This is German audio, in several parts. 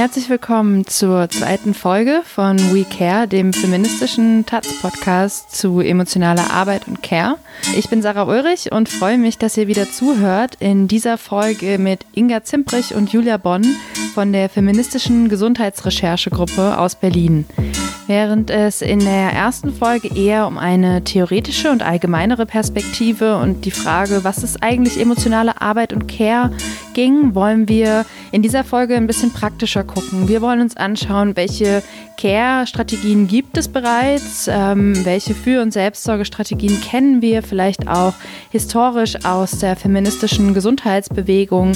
Herzlich willkommen zur zweiten Folge von We Care, dem feministischen Taz-Podcast zu emotionaler Arbeit und Care. Ich bin Sarah Ulrich und freue mich, dass ihr wieder zuhört in dieser Folge mit Inga Zimprich und Julia Bonn von der feministischen Gesundheitsrecherchegruppe aus Berlin. Während es in der ersten Folge eher um eine theoretische und allgemeinere Perspektive und die Frage, was ist eigentlich emotionale Arbeit und Care ging, wollen wir in dieser Folge ein bisschen praktischer gucken. Wir wollen uns anschauen, welche Care-Strategien gibt es bereits, ähm, welche Für- und Selbstsorgestrategien kennen wir vielleicht auch historisch aus der feministischen Gesundheitsbewegung.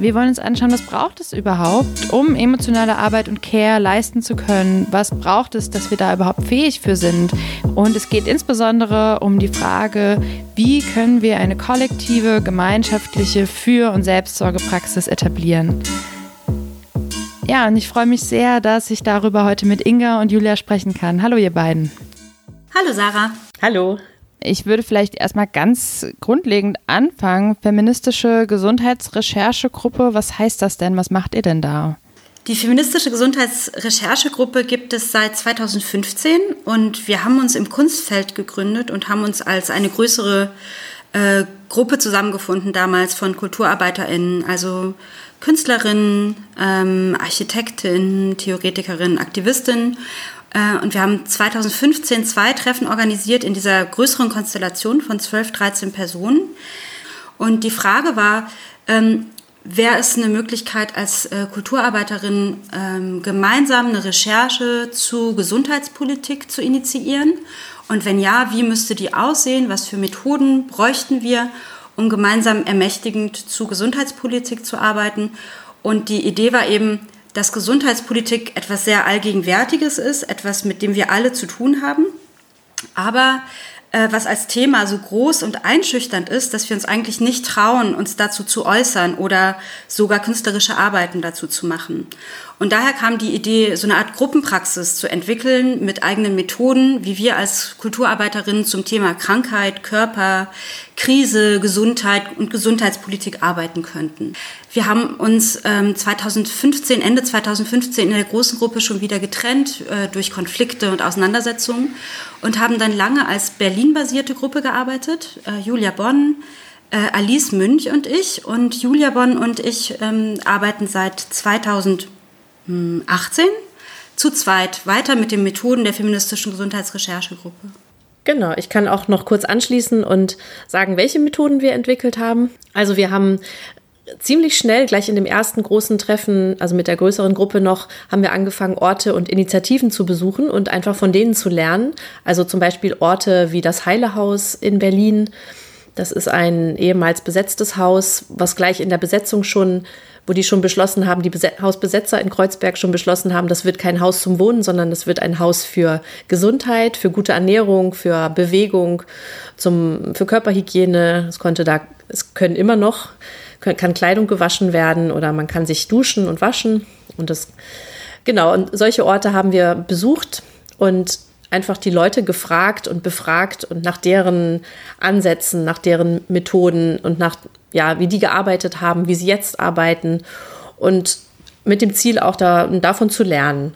Wir wollen uns anschauen, was braucht es überhaupt, um emotionale Arbeit und Care leisten zu können? Was braucht es, dass wir da überhaupt fähig für sind? Und es geht insbesondere um die Frage, wie können wir eine kollektive, gemeinschaftliche Für- und Selbstsorgepraxis etablieren? Ja, und ich freue mich sehr, dass ich darüber heute mit Inga und Julia sprechen kann. Hallo, ihr beiden. Hallo, Sarah. Hallo. Ich würde vielleicht erstmal ganz grundlegend anfangen. Feministische Gesundheitsrecherchegruppe, was heißt das denn? Was macht ihr denn da? Die feministische Gesundheitsrecherchegruppe gibt es seit 2015 und wir haben uns im Kunstfeld gegründet und haben uns als eine größere äh, Gruppe zusammengefunden damals von KulturarbeiterInnen, also Künstlerinnen, ähm, Architektinnen, Theoretikerinnen, Aktivistinnen und wir haben 2015 zwei Treffen organisiert in dieser größeren Konstellation von 12, 13 Personen. Und die Frage war, ähm, wäre es eine Möglichkeit, als äh, Kulturarbeiterin ähm, gemeinsam eine Recherche zu Gesundheitspolitik zu initiieren? Und wenn ja, wie müsste die aussehen? Was für Methoden bräuchten wir, um gemeinsam ermächtigend zu Gesundheitspolitik zu arbeiten? Und die Idee war eben, dass Gesundheitspolitik etwas sehr Allgegenwärtiges ist, etwas, mit dem wir alle zu tun haben, aber äh, was als Thema so groß und einschüchternd ist, dass wir uns eigentlich nicht trauen, uns dazu zu äußern oder sogar künstlerische Arbeiten dazu zu machen. Und daher kam die Idee, so eine Art Gruppenpraxis zu entwickeln mit eigenen Methoden, wie wir als Kulturarbeiterinnen zum Thema Krankheit, Körper, Krise, Gesundheit und Gesundheitspolitik arbeiten könnten. Wir haben uns ähm, 2015, Ende 2015 in der großen Gruppe schon wieder getrennt äh, durch Konflikte und Auseinandersetzungen und haben dann lange als Berlin-basierte Gruppe gearbeitet. Äh, Julia Bonn, äh, Alice Münch und ich. Und Julia Bonn und ich ähm, arbeiten seit 2000 18 zu zweit weiter mit den Methoden der feministischen Gesundheitsrecherchegruppe. Genau, ich kann auch noch kurz anschließen und sagen, welche Methoden wir entwickelt haben. Also wir haben ziemlich schnell, gleich in dem ersten großen Treffen, also mit der größeren Gruppe noch, haben wir angefangen, Orte und Initiativen zu besuchen und einfach von denen zu lernen. Also zum Beispiel Orte wie das Heilehaus in Berlin. Das ist ein ehemals besetztes Haus, was gleich in der Besetzung schon wo die schon beschlossen haben, die Beset Hausbesetzer in Kreuzberg schon beschlossen haben, das wird kein Haus zum Wohnen, sondern das wird ein Haus für Gesundheit, für gute Ernährung, für Bewegung, zum, für Körperhygiene. Es konnte da, es können immer noch, kann Kleidung gewaschen werden oder man kann sich duschen und waschen. Und das, genau, und solche Orte haben wir besucht und einfach die Leute gefragt und befragt und nach deren Ansätzen, nach deren Methoden und nach, ja, wie die gearbeitet haben, wie sie jetzt arbeiten und mit dem Ziel auch da, davon zu lernen.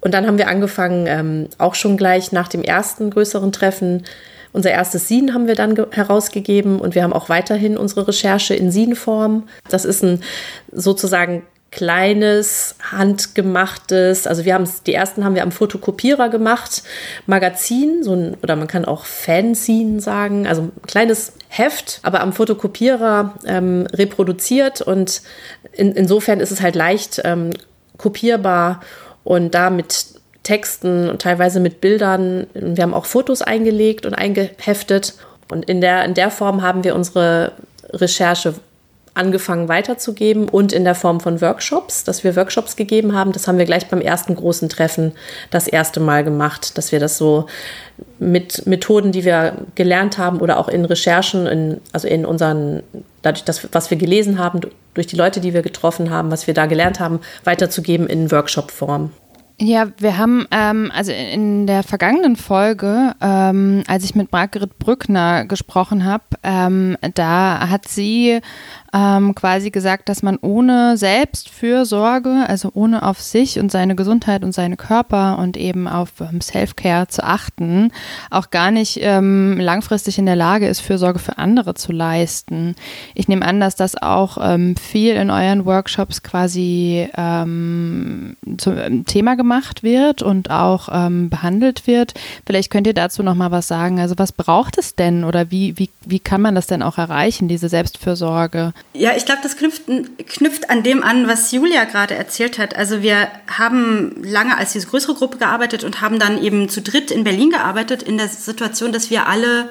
Und dann haben wir angefangen, ähm, auch schon gleich nach dem ersten größeren Treffen, unser erstes Sin haben wir dann herausgegeben und wir haben auch weiterhin unsere Recherche in Sin-Form. Das ist ein sozusagen kleines, handgemachtes, also wir haben es, die ersten haben wir am Fotokopierer gemacht, Magazin, so ein, oder man kann auch Fanzine sagen, also ein kleines Heft, aber am Fotokopierer ähm, reproduziert und in, insofern ist es halt leicht ähm, kopierbar und da mit Texten und teilweise mit Bildern. Wir haben auch Fotos eingelegt und eingeheftet und in der, in der Form haben wir unsere Recherche angefangen weiterzugeben und in der Form von Workshops, dass wir Workshops gegeben haben. Das haben wir gleich beim ersten großen Treffen das erste Mal gemacht, dass wir das so mit Methoden, die wir gelernt haben oder auch in Recherchen, in, also in unseren, dadurch, dass, was wir gelesen haben, durch die Leute, die wir getroffen haben, was wir da gelernt haben, weiterzugeben in Workshop-Form. Ja, wir haben, ähm, also in der vergangenen Folge, ähm, als ich mit Margret Brückner gesprochen habe, ähm, da hat sie ähm, quasi gesagt, dass man ohne Selbstfürsorge, also ohne auf sich und seine Gesundheit und seine Körper und eben auf ähm, Self-Care zu achten, auch gar nicht ähm, langfristig in der Lage ist, Fürsorge für andere zu leisten. Ich nehme an, dass das auch ähm, viel in euren Workshops quasi ähm, zum ähm, Thema gemacht wird und auch behandelt wird. Vielleicht könnt ihr dazu noch mal was sagen. Also was braucht es denn oder wie, wie, wie kann man das denn auch erreichen, diese Selbstfürsorge? Ja, ich glaube, das knüpft, knüpft an dem an, was Julia gerade erzählt hat. Also wir haben lange als diese größere Gruppe gearbeitet und haben dann eben zu dritt in Berlin gearbeitet, in der Situation, dass wir alle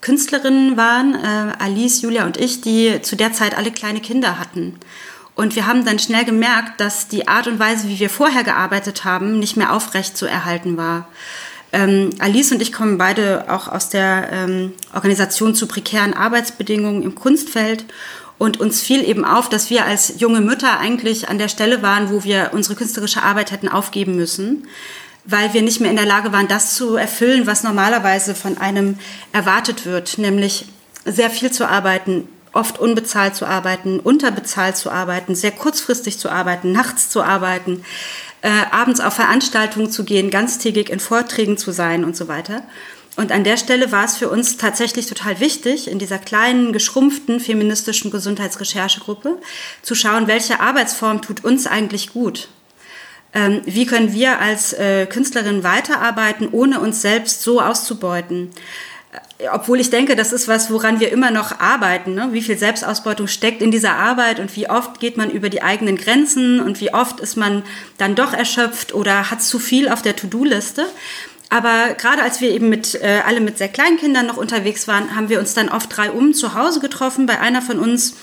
Künstlerinnen waren, äh, Alice, Julia und ich, die zu der Zeit alle kleine Kinder hatten. Und wir haben dann schnell gemerkt, dass die Art und Weise, wie wir vorher gearbeitet haben, nicht mehr aufrecht zu erhalten war. Ähm, Alice und ich kommen beide auch aus der ähm, Organisation zu prekären Arbeitsbedingungen im Kunstfeld. Und uns fiel eben auf, dass wir als junge Mütter eigentlich an der Stelle waren, wo wir unsere künstlerische Arbeit hätten aufgeben müssen, weil wir nicht mehr in der Lage waren, das zu erfüllen, was normalerweise von einem erwartet wird, nämlich sehr viel zu arbeiten, oft unbezahlt zu arbeiten, unterbezahlt zu arbeiten, sehr kurzfristig zu arbeiten, nachts zu arbeiten, äh, abends auf Veranstaltungen zu gehen, ganztägig in Vorträgen zu sein und so weiter. Und an der Stelle war es für uns tatsächlich total wichtig, in dieser kleinen, geschrumpften feministischen Gesundheitsrecherchegruppe zu schauen, welche Arbeitsform tut uns eigentlich gut. Ähm, wie können wir als äh, Künstlerin weiterarbeiten, ohne uns selbst so auszubeuten? Äh, obwohl ich denke, das ist was, woran wir immer noch arbeiten. Ne? Wie viel Selbstausbeutung steckt in dieser Arbeit und wie oft geht man über die eigenen Grenzen und wie oft ist man dann doch erschöpft oder hat zu viel auf der To-Do-Liste. Aber gerade als wir eben mit äh, alle mit sehr kleinen Kindern noch unterwegs waren, haben wir uns dann oft drei um zu Hause getroffen, bei einer von uns,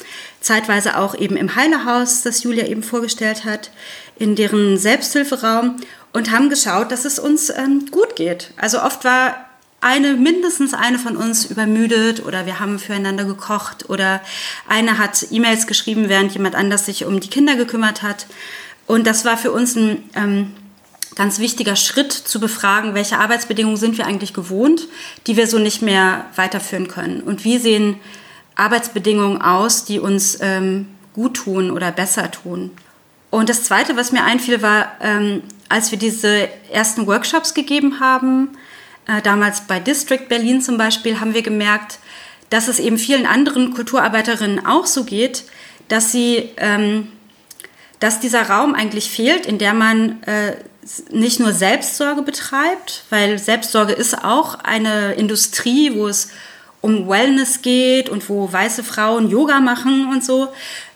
zeitweise auch eben im Heilehaus, das Julia eben vorgestellt hat, in deren Selbsthilferaum und haben geschaut, dass es uns ähm, gut geht. Also oft war eine, mindestens eine von uns übermüdet oder wir haben füreinander gekocht oder eine hat E-Mails geschrieben, während jemand anders sich um die Kinder gekümmert hat. Und das war für uns ein ähm, ganz wichtiger Schritt zu befragen, welche Arbeitsbedingungen sind wir eigentlich gewohnt, die wir so nicht mehr weiterführen können. Und wie sehen Arbeitsbedingungen aus, die uns ähm, gut tun oder besser tun. Und das Zweite, was mir einfiel, war, ähm, als wir diese ersten Workshops gegeben haben, äh, damals bei District Berlin zum Beispiel, haben wir gemerkt, dass es eben vielen anderen Kulturarbeiterinnen auch so geht, dass sie, ähm, dass dieser Raum eigentlich fehlt, in der man äh, nicht nur Selbstsorge betreibt, weil Selbstsorge ist auch eine Industrie, wo es um Wellness geht und wo weiße Frauen Yoga machen und so,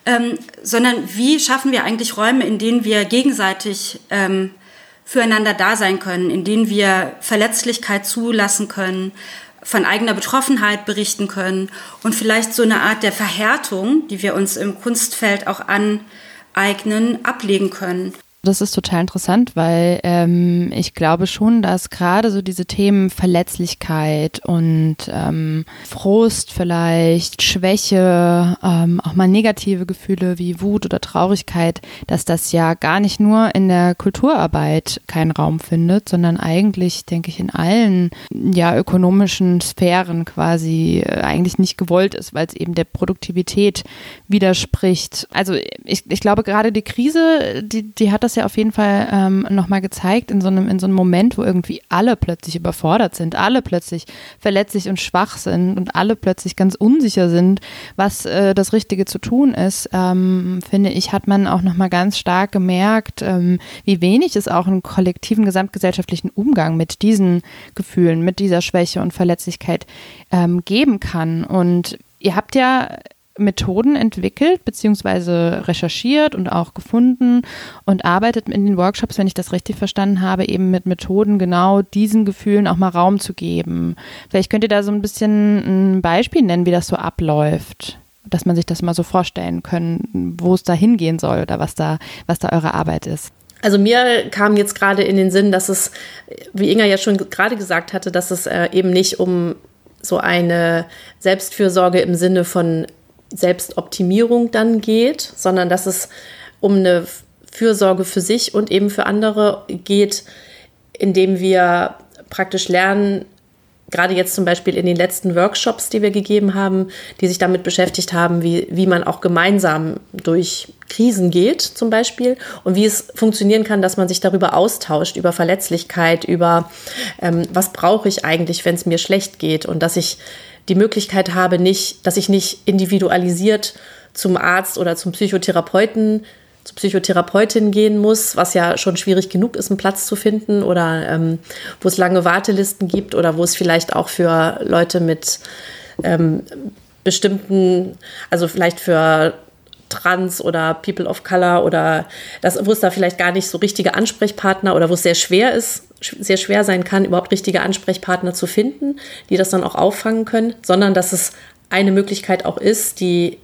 ähm, sondern wie schaffen wir eigentlich Räume, in denen wir gegenseitig ähm, füreinander da sein können, in denen wir Verletzlichkeit zulassen können, von eigener Betroffenheit berichten können und vielleicht so eine Art der Verhärtung, die wir uns im Kunstfeld auch aneignen, ablegen können. Das ist total interessant, weil ähm, ich glaube schon, dass gerade so diese Themen Verletzlichkeit und ähm, Frust vielleicht, Schwäche, ähm, auch mal negative Gefühle wie Wut oder Traurigkeit, dass das ja gar nicht nur in der Kulturarbeit keinen Raum findet, sondern eigentlich, denke ich, in allen ja ökonomischen Sphären quasi äh, eigentlich nicht gewollt ist, weil es eben der Produktivität widerspricht. Also ich, ich glaube gerade die Krise, die, die hat das das ja auf jeden Fall ähm, nochmal gezeigt in so, einem, in so einem Moment, wo irgendwie alle plötzlich überfordert sind, alle plötzlich verletzlich und schwach sind und alle plötzlich ganz unsicher sind, was äh, das Richtige zu tun ist, ähm, finde ich, hat man auch nochmal ganz stark gemerkt, ähm, wie wenig es auch einen kollektiven gesamtgesellschaftlichen Umgang mit diesen Gefühlen, mit dieser Schwäche und Verletzlichkeit ähm, geben kann. Und ihr habt ja Methoden entwickelt beziehungsweise recherchiert und auch gefunden und arbeitet in den Workshops, wenn ich das richtig verstanden habe, eben mit Methoden genau diesen Gefühlen auch mal Raum zu geben. Vielleicht könnt ihr da so ein bisschen ein Beispiel nennen, wie das so abläuft, dass man sich das mal so vorstellen können, wo es da hingehen soll oder was da, was da eure Arbeit ist. Also mir kam jetzt gerade in den Sinn, dass es, wie Inga ja schon gerade gesagt hatte, dass es äh, eben nicht um so eine Selbstfürsorge im Sinne von Selbstoptimierung dann geht, sondern dass es um eine Fürsorge für sich und eben für andere geht, indem wir praktisch lernen, gerade jetzt zum Beispiel in den letzten Workshops, die wir gegeben haben, die sich damit beschäftigt haben, wie, wie man auch gemeinsam durch Krisen geht zum Beispiel und wie es funktionieren kann, dass man sich darüber austauscht, über Verletzlichkeit, über ähm, was brauche ich eigentlich, wenn es mir schlecht geht und dass ich die Möglichkeit habe, nicht, dass ich nicht individualisiert zum Arzt oder zum Psychotherapeuten zur Psychotherapeutin gehen muss, was ja schon schwierig genug ist, einen Platz zu finden oder ähm, wo es lange Wartelisten gibt oder wo es vielleicht auch für Leute mit ähm, bestimmten, also vielleicht für Trans oder People of Color oder das, wo es da vielleicht gar nicht so richtige Ansprechpartner oder wo es sehr schwer ist, sehr schwer sein kann, überhaupt richtige Ansprechpartner zu finden, die das dann auch auffangen können, sondern dass es eine Möglichkeit auch ist, die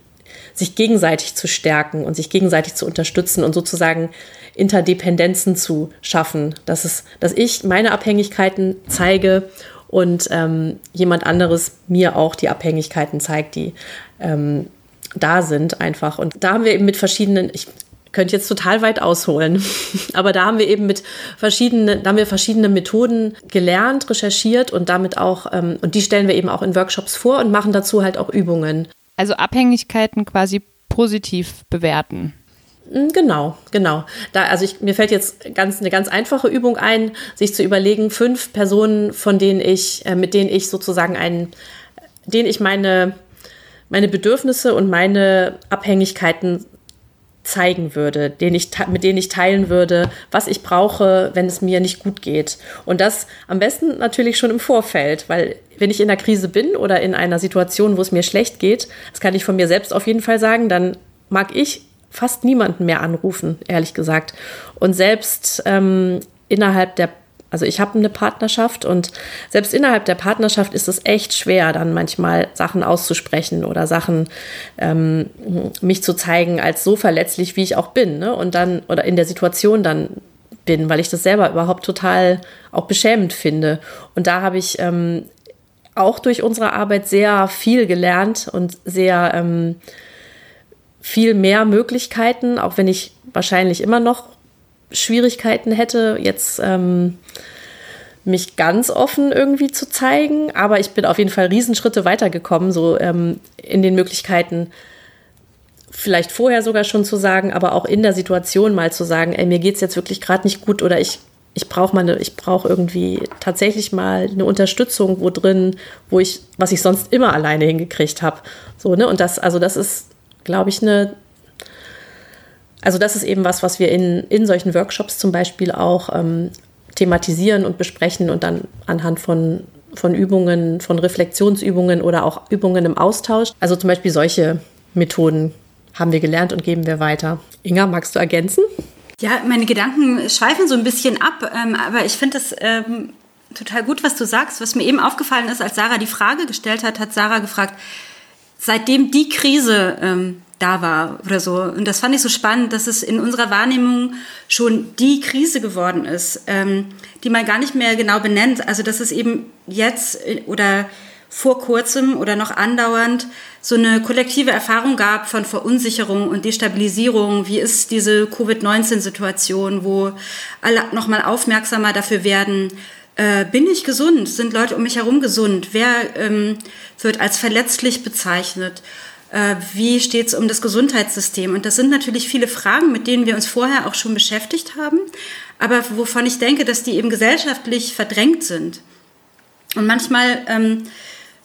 sich gegenseitig zu stärken und sich gegenseitig zu unterstützen und sozusagen Interdependenzen zu schaffen. Dass, es, dass ich meine Abhängigkeiten zeige und ähm, jemand anderes mir auch die Abhängigkeiten zeigt, die ähm, da sind einfach. Und da haben wir eben mit verschiedenen, ich könnte jetzt total weit ausholen, aber da haben wir eben mit verschiedenen, da haben wir verschiedene Methoden gelernt, recherchiert und damit auch, ähm, und die stellen wir eben auch in Workshops vor und machen dazu halt auch Übungen. Also Abhängigkeiten quasi positiv bewerten. Mm, genau, genau. Da, also ich, mir fällt jetzt ganz, eine ganz einfache Übung ein, sich zu überlegen, fünf Personen, von denen ich, äh, mit denen ich sozusagen einen, denen ich meine, meine Bedürfnisse und meine Abhängigkeiten zeigen würde, den ich, mit denen ich teilen würde, was ich brauche, wenn es mir nicht gut geht. Und das am besten natürlich schon im Vorfeld, weil wenn ich in einer Krise bin oder in einer Situation, wo es mir schlecht geht, das kann ich von mir selbst auf jeden Fall sagen, dann mag ich fast niemanden mehr anrufen, ehrlich gesagt. Und selbst ähm, innerhalb der also ich habe eine Partnerschaft und selbst innerhalb der Partnerschaft ist es echt schwer, dann manchmal Sachen auszusprechen oder Sachen ähm, mich zu zeigen als so verletzlich, wie ich auch bin. Ne? Und dann, oder in der Situation dann bin, weil ich das selber überhaupt total auch beschämend finde. Und da habe ich ähm, auch durch unsere Arbeit sehr viel gelernt und sehr ähm, viel mehr Möglichkeiten, auch wenn ich wahrscheinlich immer noch Schwierigkeiten hätte, jetzt ähm, mich ganz offen irgendwie zu zeigen. Aber ich bin auf jeden Fall Riesenschritte weitergekommen, so ähm, in den Möglichkeiten, vielleicht vorher sogar schon zu sagen, aber auch in der Situation mal zu sagen, ey, mir geht es jetzt wirklich gerade nicht gut oder ich, ich brauche mal ich brauche irgendwie tatsächlich mal eine Unterstützung, wo drin, wo ich, was ich sonst immer alleine hingekriegt habe. So, ne? Und das, also das ist, glaube ich, eine also das ist eben was, was wir in, in solchen Workshops zum Beispiel auch ähm, thematisieren und besprechen und dann anhand von, von Übungen, von Reflexionsübungen oder auch Übungen im Austausch. Also zum Beispiel solche Methoden haben wir gelernt und geben wir weiter. Inga, magst du ergänzen? Ja, meine Gedanken schweifen so ein bisschen ab, ähm, aber ich finde es ähm, total gut, was du sagst. Was mir eben aufgefallen ist, als Sarah die Frage gestellt hat, hat Sarah gefragt, seitdem die Krise ähm, da war oder so. Und das fand ich so spannend, dass es in unserer Wahrnehmung schon die Krise geworden ist, ähm, die man gar nicht mehr genau benennt. Also dass es eben jetzt äh, oder vor kurzem oder noch andauernd so eine kollektive Erfahrung gab von Verunsicherung und Destabilisierung. Wie ist diese Covid-19-Situation, wo alle nochmal aufmerksamer dafür werden, äh, bin ich gesund? Sind Leute um mich herum gesund? Wer ähm, wird als verletzlich bezeichnet? Äh, wie steht es um das Gesundheitssystem? Und das sind natürlich viele Fragen, mit denen wir uns vorher auch schon beschäftigt haben, aber wovon ich denke, dass die eben gesellschaftlich verdrängt sind. Und manchmal, ähm,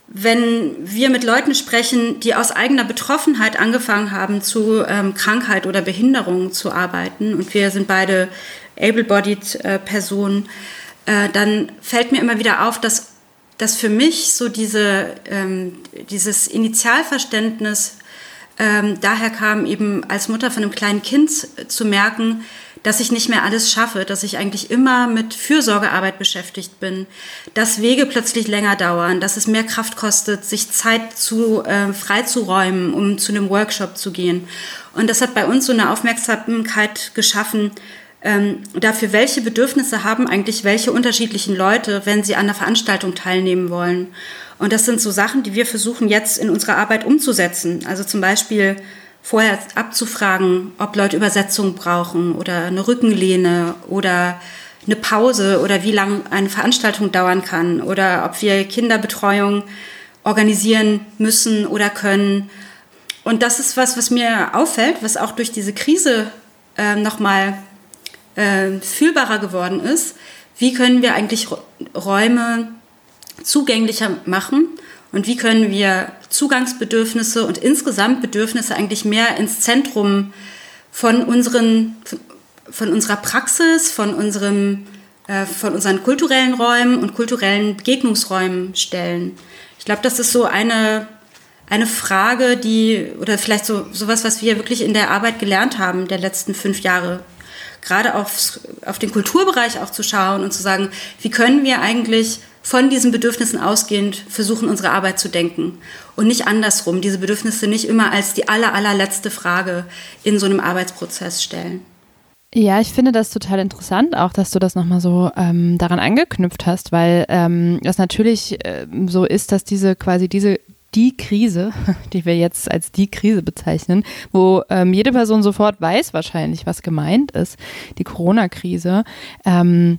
wenn wir mit Leuten sprechen, die aus eigener Betroffenheit angefangen haben, zu ähm, Krankheit oder Behinderung zu arbeiten, und wir sind beide able-bodied äh, Personen, äh, dann fällt mir immer wieder auf, dass dass für mich so diese, ähm, dieses Initialverständnis ähm, daher kam, eben als Mutter von einem kleinen Kind zu merken, dass ich nicht mehr alles schaffe, dass ich eigentlich immer mit Fürsorgearbeit beschäftigt bin, dass Wege plötzlich länger dauern, dass es mehr Kraft kostet, sich Zeit zu, äh, freizuräumen, um zu einem Workshop zu gehen. Und das hat bei uns so eine Aufmerksamkeit geschaffen, ähm, dafür, welche Bedürfnisse haben eigentlich welche unterschiedlichen Leute, wenn sie an der Veranstaltung teilnehmen wollen. Und das sind so Sachen, die wir versuchen jetzt in unserer Arbeit umzusetzen. Also zum Beispiel, vorher abzufragen, ob Leute Übersetzung brauchen oder eine Rückenlehne oder eine Pause oder wie lange eine Veranstaltung dauern kann oder ob wir Kinderbetreuung organisieren müssen oder können. Und das ist was, was mir auffällt, was auch durch diese Krise äh, nochmal äh, fühlbarer geworden ist. Wie können wir eigentlich Räume zugänglicher machen und wie können wir Zugangsbedürfnisse und insgesamt Bedürfnisse eigentlich mehr ins Zentrum von unseren von unserer Praxis, von, unserem, äh, von unseren kulturellen Räumen und kulturellen Begegnungsräumen stellen. Ich glaube, das ist so eine, eine Frage, die, oder vielleicht so sowas, was wir wirklich in der Arbeit gelernt haben der letzten fünf Jahre. Gerade aufs, auf den Kulturbereich auch zu schauen und zu sagen, wie können wir eigentlich von diesen Bedürfnissen ausgehend versuchen, unsere Arbeit zu denken und nicht andersrum, diese Bedürfnisse nicht immer als die aller, allerletzte Frage in so einem Arbeitsprozess stellen. Ja, ich finde das total interessant, auch dass du das nochmal so ähm, daran angeknüpft hast, weil ähm, das natürlich äh, so ist, dass diese quasi diese die Krise, die wir jetzt als die Krise bezeichnen, wo ähm, jede Person sofort weiß wahrscheinlich, was gemeint ist, die Corona-Krise, ähm,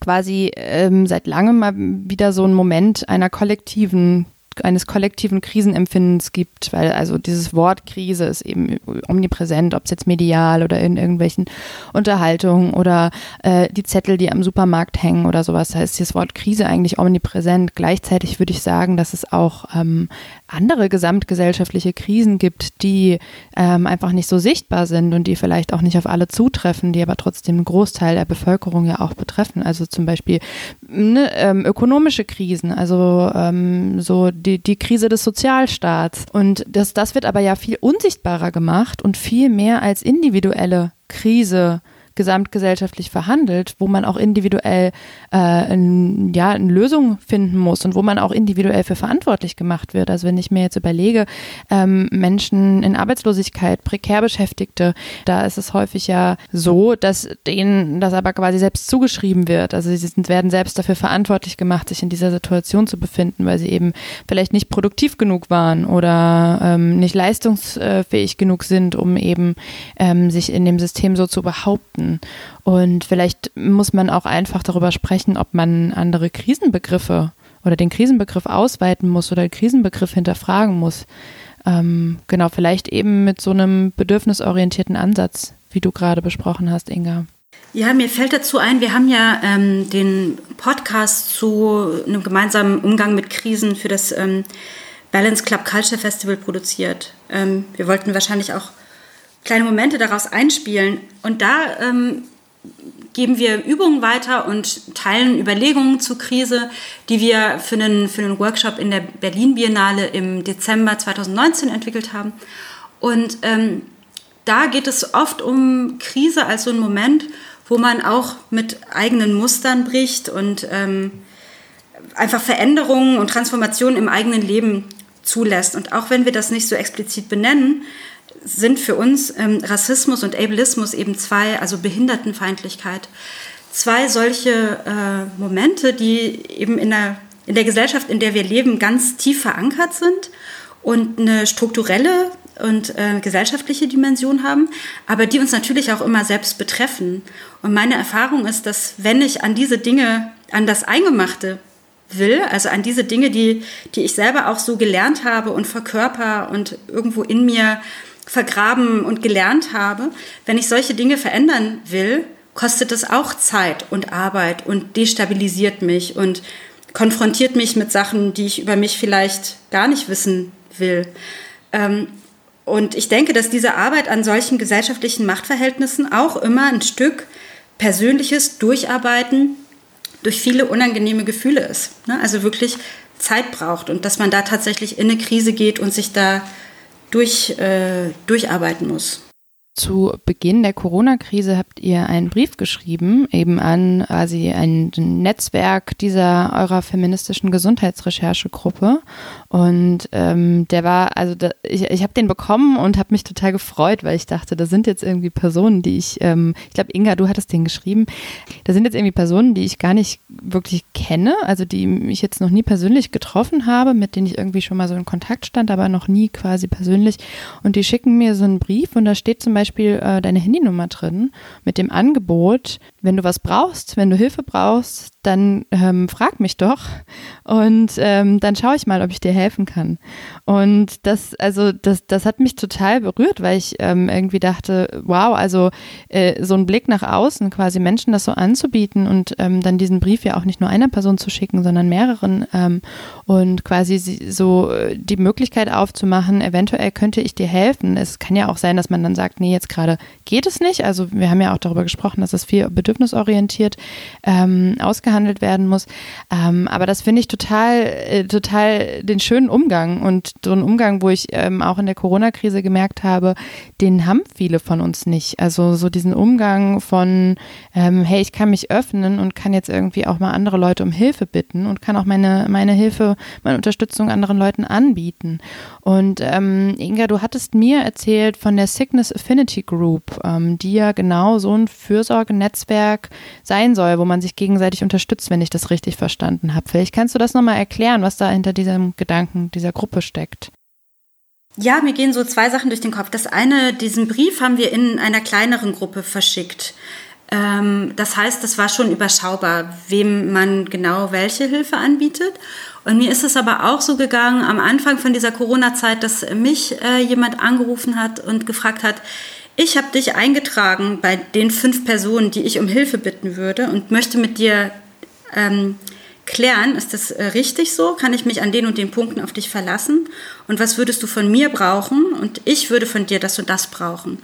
quasi ähm, seit langem mal wieder so ein Moment einer kollektiven eines kollektiven Krisenempfindens gibt, weil also dieses Wort Krise ist eben omnipräsent, ob es jetzt medial oder in irgendwelchen Unterhaltungen oder äh, die Zettel, die am Supermarkt hängen oder sowas. Da ist dieses Wort Krise eigentlich omnipräsent. Gleichzeitig würde ich sagen, dass es auch ähm, andere gesamtgesellschaftliche Krisen gibt, die ähm, einfach nicht so sichtbar sind und die vielleicht auch nicht auf alle zutreffen, die aber trotzdem einen Großteil der Bevölkerung ja auch betreffen. Also zum Beispiel ne, ähm, ökonomische Krisen, also ähm, so die, die Krise des Sozialstaats. Und das, das wird aber ja viel unsichtbarer gemacht und viel mehr als individuelle Krise gesamtgesellschaftlich verhandelt, wo man auch individuell äh, ein, ja, eine Lösung finden muss und wo man auch individuell für verantwortlich gemacht wird. Also wenn ich mir jetzt überlege, ähm, Menschen in Arbeitslosigkeit, prekär Beschäftigte, da ist es häufig ja so, dass denen das aber quasi selbst zugeschrieben wird. Also sie sind, werden selbst dafür verantwortlich gemacht, sich in dieser Situation zu befinden, weil sie eben vielleicht nicht produktiv genug waren oder ähm, nicht leistungsfähig genug sind, um eben ähm, sich in dem System so zu behaupten betrachten. Und vielleicht muss man auch einfach darüber sprechen, ob man andere Krisenbegriffe oder den Krisenbegriff ausweiten muss oder den Krisenbegriff hinterfragen muss. Ähm, genau, vielleicht eben mit so einem bedürfnisorientierten Ansatz, wie du gerade besprochen hast, Inga. Ja, mir fällt dazu ein, wir haben ja ähm, den Podcast zu einem gemeinsamen Umgang mit Krisen für das ähm, Balance Club Culture Festival produziert. Ähm, wir wollten wahrscheinlich auch kleine Momente daraus einspielen. Und da ähm, geben wir Übungen weiter und teilen Überlegungen zur Krise, die wir für einen, für einen Workshop in der Berlin Biennale im Dezember 2019 entwickelt haben. Und ähm, da geht es oft um Krise als so ein Moment, wo man auch mit eigenen Mustern bricht und ähm, einfach Veränderungen und Transformationen im eigenen Leben zulässt. Und auch wenn wir das nicht so explizit benennen, sind für uns ähm, Rassismus und Ableismus eben zwei, also Behindertenfeindlichkeit, zwei solche äh, Momente, die eben in der, in der Gesellschaft, in der wir leben, ganz tief verankert sind und eine strukturelle und äh, gesellschaftliche Dimension haben, aber die uns natürlich auch immer selbst betreffen. Und meine Erfahrung ist, dass wenn ich an diese Dinge, an das Eingemachte will, also an diese Dinge, die, die ich selber auch so gelernt habe und verkörper und irgendwo in mir vergraben und gelernt habe, wenn ich solche Dinge verändern will, kostet es auch Zeit und Arbeit und destabilisiert mich und konfrontiert mich mit Sachen, die ich über mich vielleicht gar nicht wissen will. Ähm, und ich denke, dass diese Arbeit an solchen gesellschaftlichen Machtverhältnissen auch immer ein Stück persönliches Durcharbeiten durch viele unangenehme Gefühle ist. Ne? Also wirklich Zeit braucht und dass man da tatsächlich in eine Krise geht und sich da durch, äh, durcharbeiten muss. Zu Beginn der Corona-Krise habt ihr einen Brief geschrieben, eben an quasi ein Netzwerk dieser eurer feministischen Gesundheitsrecherchegruppe. Und ähm, der war, also da, ich, ich habe den bekommen und habe mich total gefreut, weil ich dachte, da sind jetzt irgendwie Personen, die ich, ähm, ich glaube, Inga, du hattest den geschrieben, da sind jetzt irgendwie Personen, die ich gar nicht wirklich kenne, also die ich jetzt noch nie persönlich getroffen habe, mit denen ich irgendwie schon mal so in Kontakt stand, aber noch nie quasi persönlich. Und die schicken mir so einen Brief und da steht zum Beispiel, Beispiel äh, deine Handynummer drin mit dem Angebot, wenn du was brauchst, wenn du Hilfe brauchst, dann ähm, frag mich doch und ähm, dann schaue ich mal, ob ich dir helfen kann. Und das, also das, das hat mich total berührt, weil ich ähm, irgendwie dachte, wow, also äh, so ein Blick nach außen, quasi Menschen das so anzubieten und ähm, dann diesen Brief ja auch nicht nur einer Person zu schicken, sondern mehreren ähm, und quasi so äh, die Möglichkeit aufzumachen, eventuell könnte ich dir helfen. Es kann ja auch sein, dass man dann sagt, nee, jetzt gerade geht es nicht. Also wir haben ja auch darüber gesprochen, dass es viel bedürfnisorientiert ähm, ausgehandelt werden muss. Ähm, aber das finde ich total, äh, total den schönen Umgang und so einen Umgang, wo ich ähm, auch in der Corona-Krise gemerkt habe, den haben viele von uns nicht. Also so diesen Umgang von, ähm, hey, ich kann mich öffnen und kann jetzt irgendwie auch mal andere Leute um Hilfe bitten und kann auch meine, meine Hilfe meine Unterstützung anderen Leuten anbieten. Und ähm, Inga, du hattest mir erzählt von der Sickness Affinity Group, ähm, die ja genau so ein Fürsorgenetzwerk sein soll, wo man sich gegenseitig unterstützt, wenn ich das richtig verstanden habe. Vielleicht kannst du das nochmal erklären, was da hinter diesem Gedanken dieser Gruppe steckt. Ja, mir gehen so zwei Sachen durch den Kopf. Das eine, diesen Brief haben wir in einer kleineren Gruppe verschickt. Ähm, das heißt, es war schon überschaubar, wem man genau welche Hilfe anbietet. Und mir ist es aber auch so gegangen am Anfang von dieser Corona-Zeit, dass mich äh, jemand angerufen hat und gefragt hat, ich habe dich eingetragen bei den fünf Personen, die ich um Hilfe bitten würde und möchte mit dir ähm, klären, ist das äh, richtig so? Kann ich mich an den und den Punkten auf dich verlassen? Und was würdest du von mir brauchen? Und ich würde von dir das und das brauchen.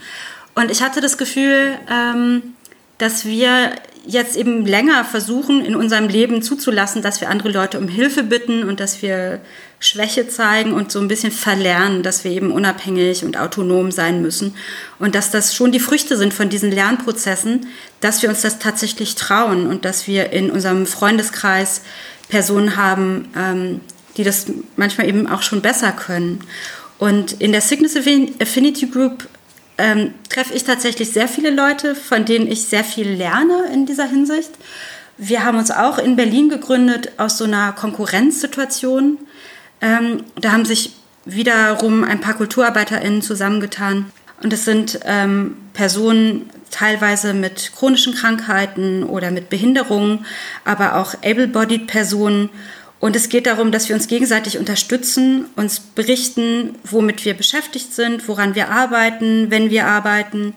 Und ich hatte das Gefühl, ähm, dass wir jetzt eben länger versuchen, in unserem Leben zuzulassen, dass wir andere Leute um Hilfe bitten und dass wir Schwäche zeigen und so ein bisschen verlernen, dass wir eben unabhängig und autonom sein müssen. Und dass das schon die Früchte sind von diesen Lernprozessen, dass wir uns das tatsächlich trauen und dass wir in unserem Freundeskreis Personen haben, ähm, die das manchmal eben auch schon besser können. Und in der Sickness Affinity Group ähm, treffe ich tatsächlich sehr viele Leute, von denen ich sehr viel lerne in dieser Hinsicht. Wir haben uns auch in Berlin gegründet aus so einer Konkurrenzsituation. Ähm, da haben sich wiederum ein paar KulturarbeiterInnen zusammengetan. Und es sind ähm, Personen teilweise mit chronischen Krankheiten oder mit Behinderungen, aber auch able-bodied Personen und es geht darum, dass wir uns gegenseitig unterstützen, uns berichten, womit wir beschäftigt sind, woran wir arbeiten, wenn wir arbeiten,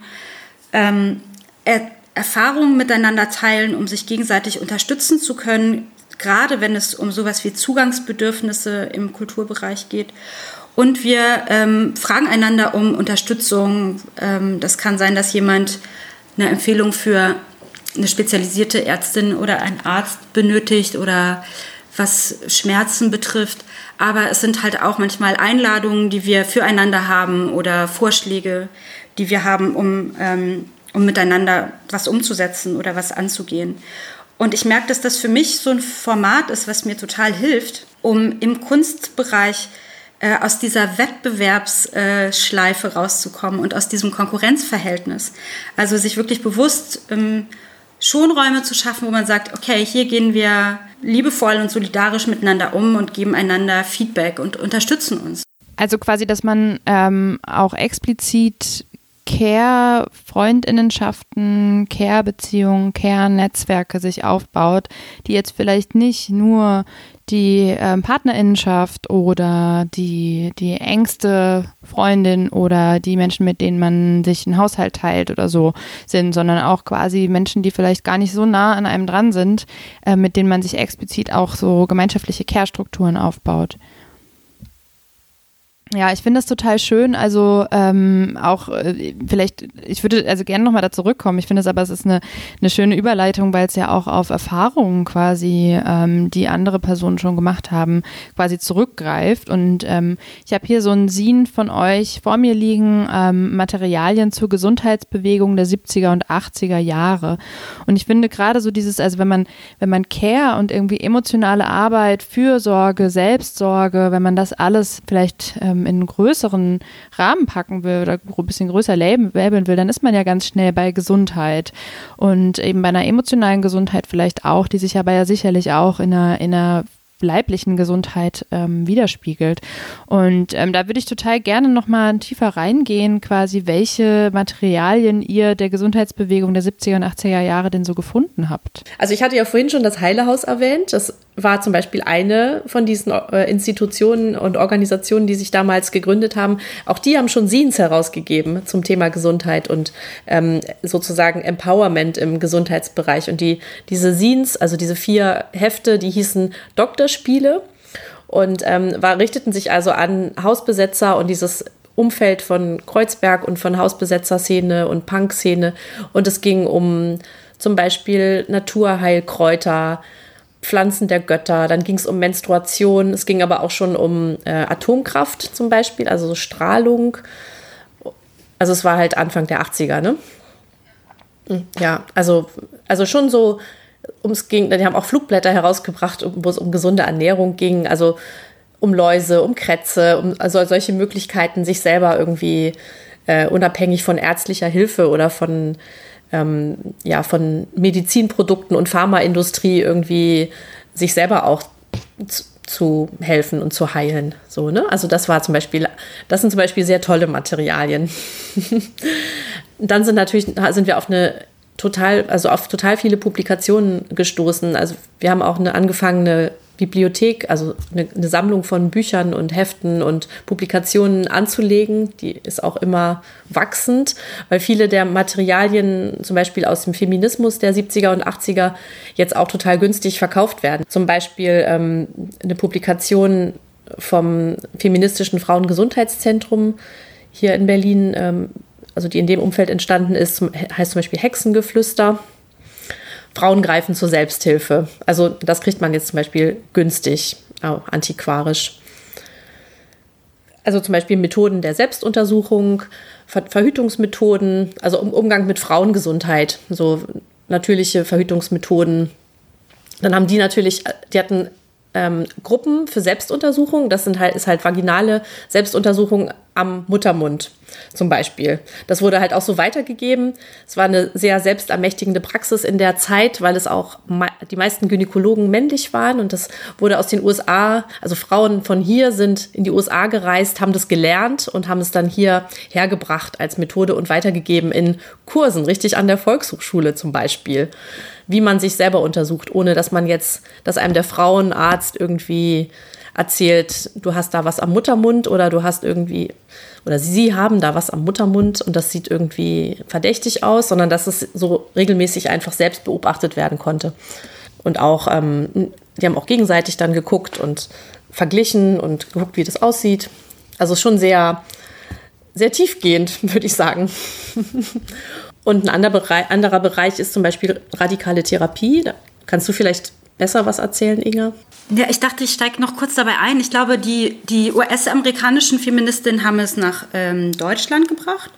ähm, er Erfahrungen miteinander teilen, um sich gegenseitig unterstützen zu können, gerade wenn es um sowas wie Zugangsbedürfnisse im Kulturbereich geht. Und wir ähm, fragen einander um Unterstützung. Ähm, das kann sein, dass jemand eine Empfehlung für eine spezialisierte Ärztin oder einen Arzt benötigt oder was Schmerzen betrifft. Aber es sind halt auch manchmal Einladungen, die wir füreinander haben oder Vorschläge, die wir haben, um, ähm, um miteinander was umzusetzen oder was anzugehen. Und ich merke, dass das für mich so ein Format ist, was mir total hilft, um im Kunstbereich äh, aus dieser Wettbewerbsschleife rauszukommen und aus diesem Konkurrenzverhältnis. Also sich wirklich bewusst ähm, Schonräume zu schaffen, wo man sagt, okay, hier gehen wir liebevoll und solidarisch miteinander um und geben einander Feedback und unterstützen uns. Also quasi, dass man ähm, auch explizit Care-Freundinnenschaften, Care-Beziehungen, Care-Netzwerke sich aufbaut, die jetzt vielleicht nicht nur die ähm, Partnerinnenschaft oder die, die engste Freundin oder die Menschen, mit denen man sich einen Haushalt teilt oder so sind, sondern auch quasi Menschen, die vielleicht gar nicht so nah an einem dran sind, äh, mit denen man sich explizit auch so gemeinschaftliche Care-Strukturen aufbaut. Ja, ich finde das total schön. Also ähm, auch äh, vielleicht, ich würde also gerne nochmal da zurückkommen. Ich finde es aber, es ist eine, eine schöne Überleitung, weil es ja auch auf Erfahrungen quasi, ähm, die andere Personen schon gemacht haben, quasi zurückgreift. Und ähm, ich habe hier so ein Scene von euch vor mir liegen, ähm, Materialien zur Gesundheitsbewegung der 70er und 80er Jahre. Und ich finde gerade so dieses, also wenn man, wenn man Care und irgendwie emotionale Arbeit, Fürsorge, Selbstsorge, wenn man das alles vielleicht ähm, ähm, in einen größeren Rahmen packen will oder ein bisschen größer labeln will, dann ist man ja ganz schnell bei Gesundheit. Und eben bei einer emotionalen Gesundheit vielleicht auch, die sich aber ja sicherlich auch in einer, in einer leiblichen Gesundheit ähm, widerspiegelt. Und ähm, da würde ich total gerne nochmal tiefer reingehen, quasi welche Materialien ihr der Gesundheitsbewegung der 70er und 80er Jahre denn so gefunden habt. Also ich hatte ja vorhin schon das Heilehaus erwähnt. Das war zum Beispiel eine von diesen äh, Institutionen und Organisationen, die sich damals gegründet haben. Auch die haben schon Scenes herausgegeben zum Thema Gesundheit und ähm, sozusagen Empowerment im Gesundheitsbereich. Und die, diese Scenes, also diese vier Hefte, die hießen Doktorspiele und ähm, war, richteten sich also an Hausbesetzer und dieses Umfeld von Kreuzberg und von Hausbesetzerszene und Punkszene. Und es ging um zum Beispiel Naturheilkräuter, Pflanzen der Götter, dann ging es um Menstruation, es ging aber auch schon um äh, Atomkraft zum Beispiel, also so Strahlung. Also es war halt Anfang der 80er, ne? Ja, also, also schon so, ums ging, die haben auch Flugblätter herausgebracht, wo es um gesunde Ernährung ging, also um Läuse, um Krätze, um also solche Möglichkeiten, sich selber irgendwie äh, unabhängig von ärztlicher Hilfe oder von ähm, ja, von Medizinprodukten und Pharmaindustrie irgendwie sich selber auch zu, zu helfen und zu heilen. So, ne? Also das war zum Beispiel, das sind zum Beispiel sehr tolle Materialien. Dann sind natürlich, sind wir auf eine total, also auf total viele Publikationen gestoßen. Also wir haben auch eine angefangene Bibliothek, also eine, eine, Sammlung von Büchern und Heften und Publikationen anzulegen. Die ist auch immer wachsend, weil viele der Materialien, zum Beispiel aus dem Feminismus der 70er und 80er, jetzt auch total günstig verkauft werden. Zum Beispiel ähm, eine Publikation vom Feministischen Frauengesundheitszentrum hier in Berlin, ähm, also die in dem Umfeld entstanden ist, heißt zum Beispiel Hexengeflüster. Frauen greifen zur Selbsthilfe. Also das kriegt man jetzt zum Beispiel günstig, antiquarisch. Also zum Beispiel Methoden der Selbstuntersuchung, Ver Verhütungsmethoden, also um Umgang mit Frauengesundheit, so natürliche Verhütungsmethoden. Dann haben die natürlich, die hatten ähm, Gruppen für Selbstuntersuchungen. Das sind halt, ist halt vaginale Selbstuntersuchung am Muttermund zum Beispiel. Das wurde halt auch so weitergegeben. Es war eine sehr selbstermächtigende Praxis in der Zeit, weil es auch die meisten Gynäkologen männlich waren und das wurde aus den USA, also Frauen von hier sind in die USA gereist, haben das gelernt und haben es dann hier hergebracht als Methode und weitergegeben in Kursen, richtig an der Volkshochschule zum Beispiel wie man sich selber untersucht, ohne dass man jetzt, dass einem der Frauenarzt irgendwie erzählt, du hast da was am Muttermund oder du hast irgendwie, oder sie haben da was am Muttermund und das sieht irgendwie verdächtig aus, sondern dass es so regelmäßig einfach selbst beobachtet werden konnte. Und auch, ähm, die haben auch gegenseitig dann geguckt und verglichen und geguckt, wie das aussieht. Also schon sehr, sehr tiefgehend, würde ich sagen. Und ein anderer Bereich, anderer Bereich ist zum Beispiel radikale Therapie. Da kannst du vielleicht besser was erzählen, Inga? Ja, ich dachte, ich steige noch kurz dabei ein. Ich glaube, die, die US-amerikanischen Feministinnen haben es nach ähm, Deutschland gebracht.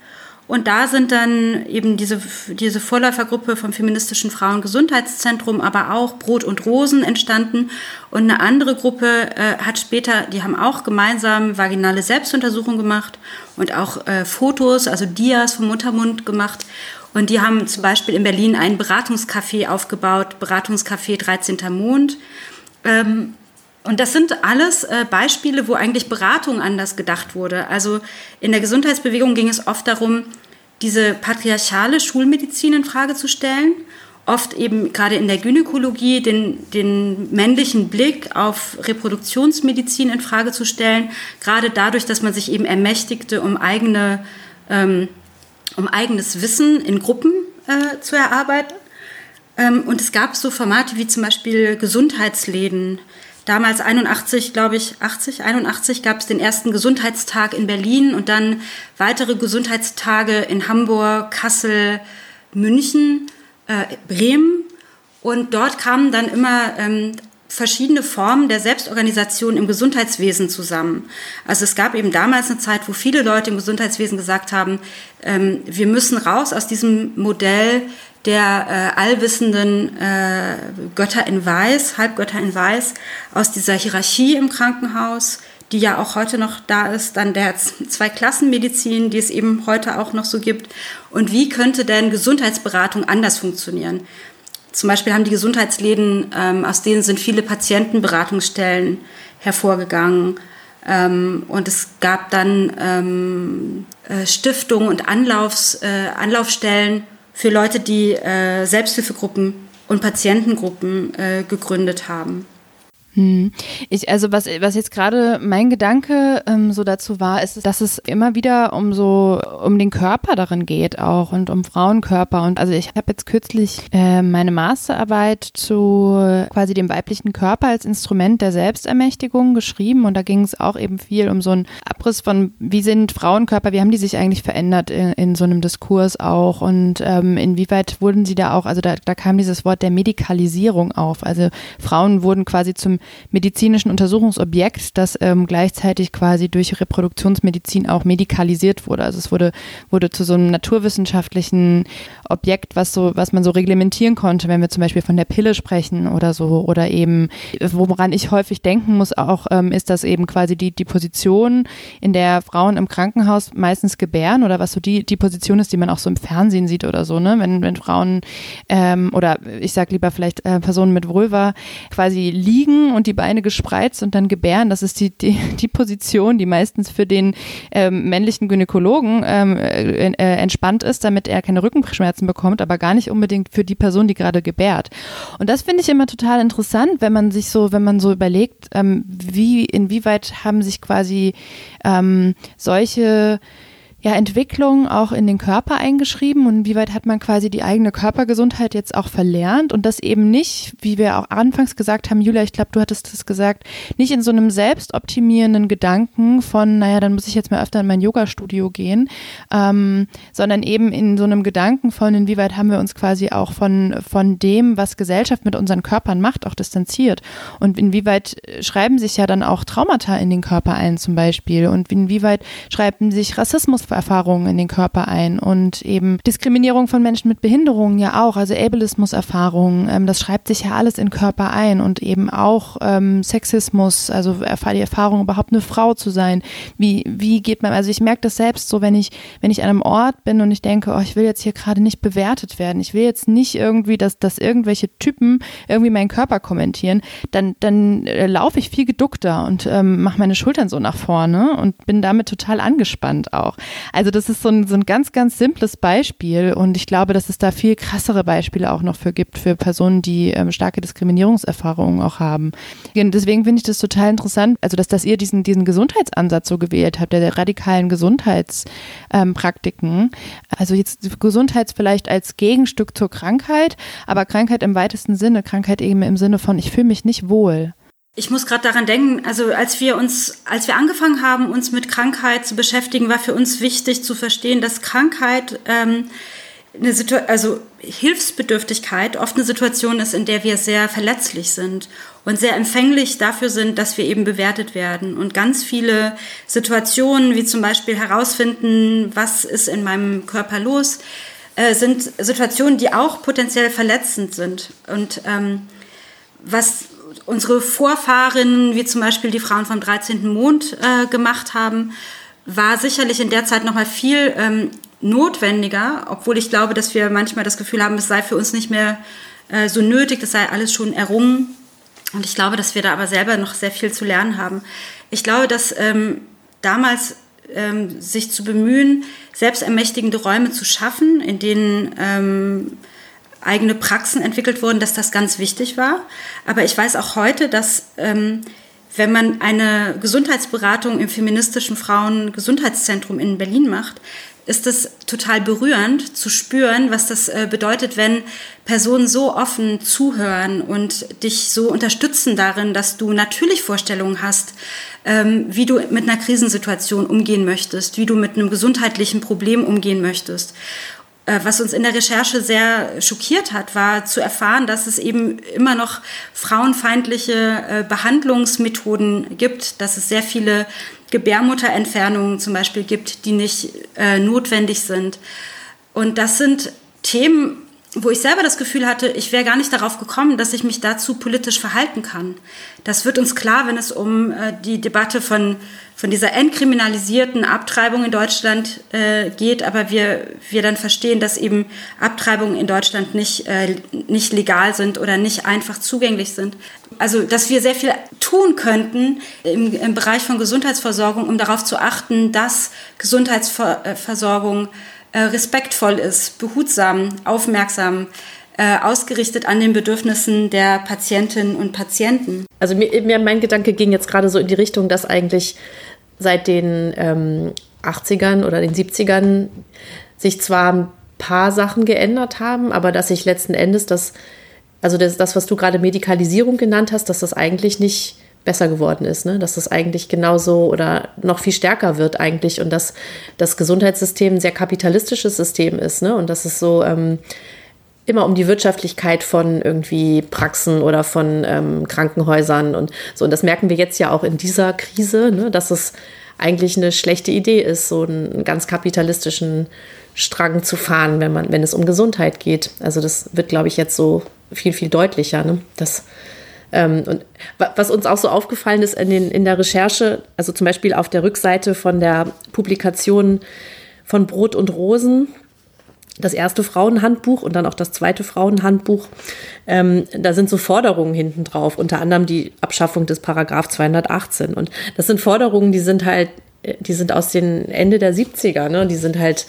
Und da sind dann eben diese, diese Vorläufergruppe vom Feministischen Frauengesundheitszentrum, aber auch Brot und Rosen entstanden. Und eine andere Gruppe äh, hat später, die haben auch gemeinsam vaginale Selbstuntersuchungen gemacht und auch äh, Fotos, also Dias vom Muttermund gemacht. Und die haben zum Beispiel in Berlin ein Beratungscafé aufgebaut, Beratungscafé 13. Mond. Ähm, und das sind alles äh, Beispiele, wo eigentlich Beratung anders gedacht wurde. Also in der Gesundheitsbewegung ging es oft darum, diese patriarchale Schulmedizin in Frage zu stellen. Oft eben gerade in der Gynäkologie den, den männlichen Blick auf Reproduktionsmedizin in Frage zu stellen. Gerade dadurch, dass man sich eben ermächtigte, um eigene ähm, um eigenes Wissen in Gruppen äh, zu erarbeiten. Ähm, und es gab so Formate wie zum Beispiel Gesundheitsläden, damals 81, glaube ich, 80, 81 gab es den ersten Gesundheitstag in Berlin und dann weitere Gesundheitstage in Hamburg, Kassel, München, äh, Bremen. Und dort kamen dann immer ähm, verschiedene Formen der Selbstorganisation im Gesundheitswesen zusammen. Also es gab eben damals eine Zeit, wo viele Leute im Gesundheitswesen gesagt haben, ähm, wir müssen raus aus diesem Modell der äh, allwissenden äh, Götter in Weiß, Halbgötter in Weiß, aus dieser Hierarchie im Krankenhaus, die ja auch heute noch da ist, dann der Zweiklassenmedizin, die es eben heute auch noch so gibt. Und wie könnte denn Gesundheitsberatung anders funktionieren? Zum Beispiel haben die Gesundheitsläden, ähm, aus denen sind viele Patientenberatungsstellen hervorgegangen. Ähm, und es gab dann ähm, äh, Stiftungen und Anlaufs, äh, Anlaufstellen für Leute, die äh, Selbsthilfegruppen und Patientengruppen äh, gegründet haben. Hm. Ich, also was, was jetzt gerade mein Gedanke ähm, so dazu war, ist, dass es immer wieder um so um den Körper darin geht auch und um Frauenkörper. Und also ich habe jetzt kürzlich äh, meine Masterarbeit zu quasi dem weiblichen Körper als Instrument der Selbstermächtigung geschrieben und da ging es auch eben viel um so einen Abriss von, wie sind Frauenkörper, wie haben die sich eigentlich verändert in, in so einem Diskurs auch und ähm, inwieweit wurden sie da auch, also da, da kam dieses Wort der Medikalisierung auf. Also Frauen wurden quasi zum medizinischen Untersuchungsobjekt, das ähm, gleichzeitig quasi durch Reproduktionsmedizin auch medikalisiert wurde. Also es wurde, wurde zu so einem naturwissenschaftlichen Objekt, was so, was man so reglementieren konnte, wenn wir zum Beispiel von der Pille sprechen oder so, oder eben, woran ich häufig denken muss auch, ähm, ist das eben quasi die, die Position, in der Frauen im Krankenhaus meistens gebären oder was so die, die Position ist, die man auch so im Fernsehen sieht oder so, ne? Wenn, wenn Frauen ähm, oder ich sag lieber vielleicht äh, Personen mit Vulva quasi liegen und die Beine gespreizt und dann gebären, das ist die, die, die Position, die meistens für den ähm, männlichen Gynäkologen ähm, äh, äh, entspannt ist, damit er keine Rückenschmerzen bekommt, aber gar nicht unbedingt für die Person, die gerade gebärt. Und das finde ich immer total interessant, wenn man sich so, wenn man so überlegt, ähm, wie, inwieweit haben sich quasi ähm, solche ja, Entwicklung auch in den Körper eingeschrieben und wie weit hat man quasi die eigene Körpergesundheit jetzt auch verlernt und das eben nicht, wie wir auch anfangs gesagt haben, Julia, ich glaube, du hattest das gesagt, nicht in so einem selbstoptimierenden Gedanken von, naja, dann muss ich jetzt mal öfter in mein Yoga-Studio gehen, ähm, sondern eben in so einem Gedanken von, inwieweit haben wir uns quasi auch von, von dem, was Gesellschaft mit unseren Körpern macht, auch distanziert. Und inwieweit schreiben sich ja dann auch Traumata in den Körper ein zum Beispiel und inwieweit schreiben sich Rassismus Erfahrungen in den Körper ein und eben Diskriminierung von Menschen mit Behinderungen ja auch, also Ableismus-Erfahrungen, ähm, das schreibt sich ja alles in Körper ein und eben auch ähm, Sexismus, also die Erfahrung überhaupt eine Frau zu sein. Wie, wie geht man, also ich merke das selbst so, wenn ich, wenn ich an einem Ort bin und ich denke, oh, ich will jetzt hier gerade nicht bewertet werden, ich will jetzt nicht irgendwie, dass, dass irgendwelche Typen irgendwie meinen Körper kommentieren, dann, dann äh, laufe ich viel geduckter und ähm, mache meine Schultern so nach vorne und bin damit total angespannt auch. Also das ist so ein, so ein ganz, ganz simples Beispiel und ich glaube, dass es da viel krassere Beispiele auch noch für gibt, für Personen, die ähm, starke Diskriminierungserfahrungen auch haben. Deswegen finde ich das total interessant, also dass, dass ihr diesen, diesen Gesundheitsansatz so gewählt habt, der, der radikalen Gesundheitspraktiken. Ähm, also jetzt Gesundheit vielleicht als Gegenstück zur Krankheit, aber Krankheit im weitesten Sinne, Krankheit eben im Sinne von, ich fühle mich nicht wohl. Ich muss gerade daran denken, also als wir uns, als wir angefangen haben, uns mit Krankheit zu beschäftigen, war für uns wichtig zu verstehen, dass Krankheit ähm, eine Situation, also Hilfsbedürftigkeit oft eine Situation ist, in der wir sehr verletzlich sind und sehr empfänglich dafür sind, dass wir eben bewertet werden. Und ganz viele Situationen, wie zum Beispiel herausfinden, was ist in meinem Körper los, äh, sind Situationen, die auch potenziell verletzend sind. Und ähm, was unsere Vorfahren, wie zum Beispiel die Frauen vom 13. Mond äh, gemacht haben, war sicherlich in der Zeit noch mal viel ähm, notwendiger, obwohl ich glaube, dass wir manchmal das Gefühl haben, es sei für uns nicht mehr äh, so nötig, das sei alles schon errungen. Und ich glaube, dass wir da aber selber noch sehr viel zu lernen haben. Ich glaube, dass ähm, damals ähm, sich zu bemühen, selbstermächtigende Räume zu schaffen, in denen ähm, eigene Praxen entwickelt wurden, dass das ganz wichtig war. Aber ich weiß auch heute, dass ähm, wenn man eine Gesundheitsberatung im feministischen Frauengesundheitszentrum in Berlin macht, ist es total berührend zu spüren, was das äh, bedeutet, wenn Personen so offen zuhören und dich so unterstützen darin, dass du natürlich Vorstellungen hast, ähm, wie du mit einer Krisensituation umgehen möchtest, wie du mit einem gesundheitlichen Problem umgehen möchtest. Äh, was uns in der Recherche sehr schockiert hat, war zu erfahren, dass es eben immer noch frauenfeindliche äh, Behandlungsmethoden gibt, dass es sehr viele Gebärmutterentfernungen zum Beispiel gibt, die nicht äh, notwendig sind. Und das sind Themen, wo ich selber das Gefühl hatte, ich wäre gar nicht darauf gekommen, dass ich mich dazu politisch verhalten kann. Das wird uns klar, wenn es um äh, die Debatte von, von dieser entkriminalisierten Abtreibung in Deutschland äh, geht, aber wir, wir dann verstehen, dass eben Abtreibungen in Deutschland nicht, äh, nicht legal sind oder nicht einfach zugänglich sind. Also, dass wir sehr viel tun könnten im, im Bereich von Gesundheitsversorgung, um darauf zu achten, dass Gesundheitsversorgung äh, respektvoll ist, behutsam, aufmerksam, äh, ausgerichtet an den Bedürfnissen der Patientinnen und Patienten. Also mir, mein Gedanke ging jetzt gerade so in die Richtung, dass eigentlich seit den ähm, 80ern oder den 70ern sich zwar ein paar Sachen geändert haben, aber dass sich letzten Endes das, also das, das was du gerade Medikalisierung genannt hast, dass das eigentlich nicht besser geworden ist, ne? dass das eigentlich genauso oder noch viel stärker wird eigentlich und dass das Gesundheitssystem ein sehr kapitalistisches System ist ne? und dass es so ähm, immer um die Wirtschaftlichkeit von irgendwie Praxen oder von ähm, Krankenhäusern und so. Und das merken wir jetzt ja auch in dieser Krise, ne? dass es eigentlich eine schlechte Idee ist, so einen ganz kapitalistischen Strang zu fahren, wenn man, wenn es um Gesundheit geht. Also das wird, glaube ich, jetzt so viel, viel deutlicher, ne? dass ähm, und was uns auch so aufgefallen ist in, den, in der Recherche, also zum Beispiel auf der Rückseite von der Publikation von Brot und Rosen, das erste Frauenhandbuch und dann auch das zweite Frauenhandbuch. Ähm, da sind so Forderungen hinten drauf, unter anderem die Abschaffung des Paragraph 218. Und das sind Forderungen, die sind halt, die sind aus den Ende der 70er, ne? Die sind halt,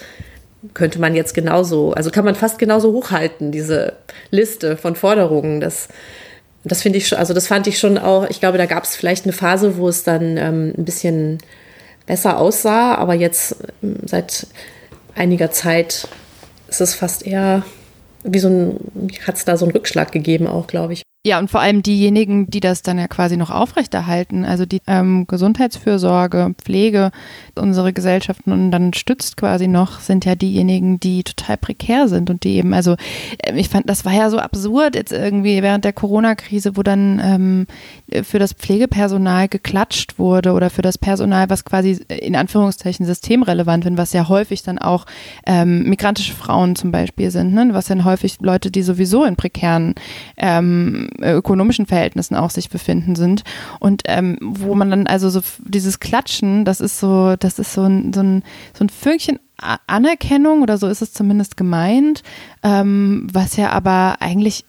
könnte man jetzt genauso, also kann man fast genauso hochhalten, diese Liste von Forderungen. Das das finde ich schon, also das fand ich schon auch, ich glaube, da gab es vielleicht eine Phase, wo es dann ähm, ein bisschen besser aussah, aber jetzt ähm, seit einiger Zeit ist es fast eher wie so ein, hat es da so einen Rückschlag gegeben auch, glaube ich. Ja, und vor allem diejenigen, die das dann ja quasi noch aufrechterhalten, also die ähm, Gesundheitsfürsorge, Pflege, unsere Gesellschaften. Und dann stützt quasi noch, sind ja diejenigen, die total prekär sind und die eben, also äh, ich fand, das war ja so absurd jetzt irgendwie während der Corona-Krise, wo dann ähm, für das Pflegepersonal geklatscht wurde oder für das Personal, was quasi in Anführungszeichen systemrelevant sind, was ja häufig dann auch ähm, migrantische Frauen zum Beispiel sind, ne? was dann häufig Leute, die sowieso in prekären ähm, ökonomischen Verhältnissen auch sich befinden sind. Und ähm, wo man dann also so dieses Klatschen, das ist so, das ist so ein, so ein, so ein Fünkchen Anerkennung oder so ist es zumindest gemeint, ähm, was ja aber eigentlich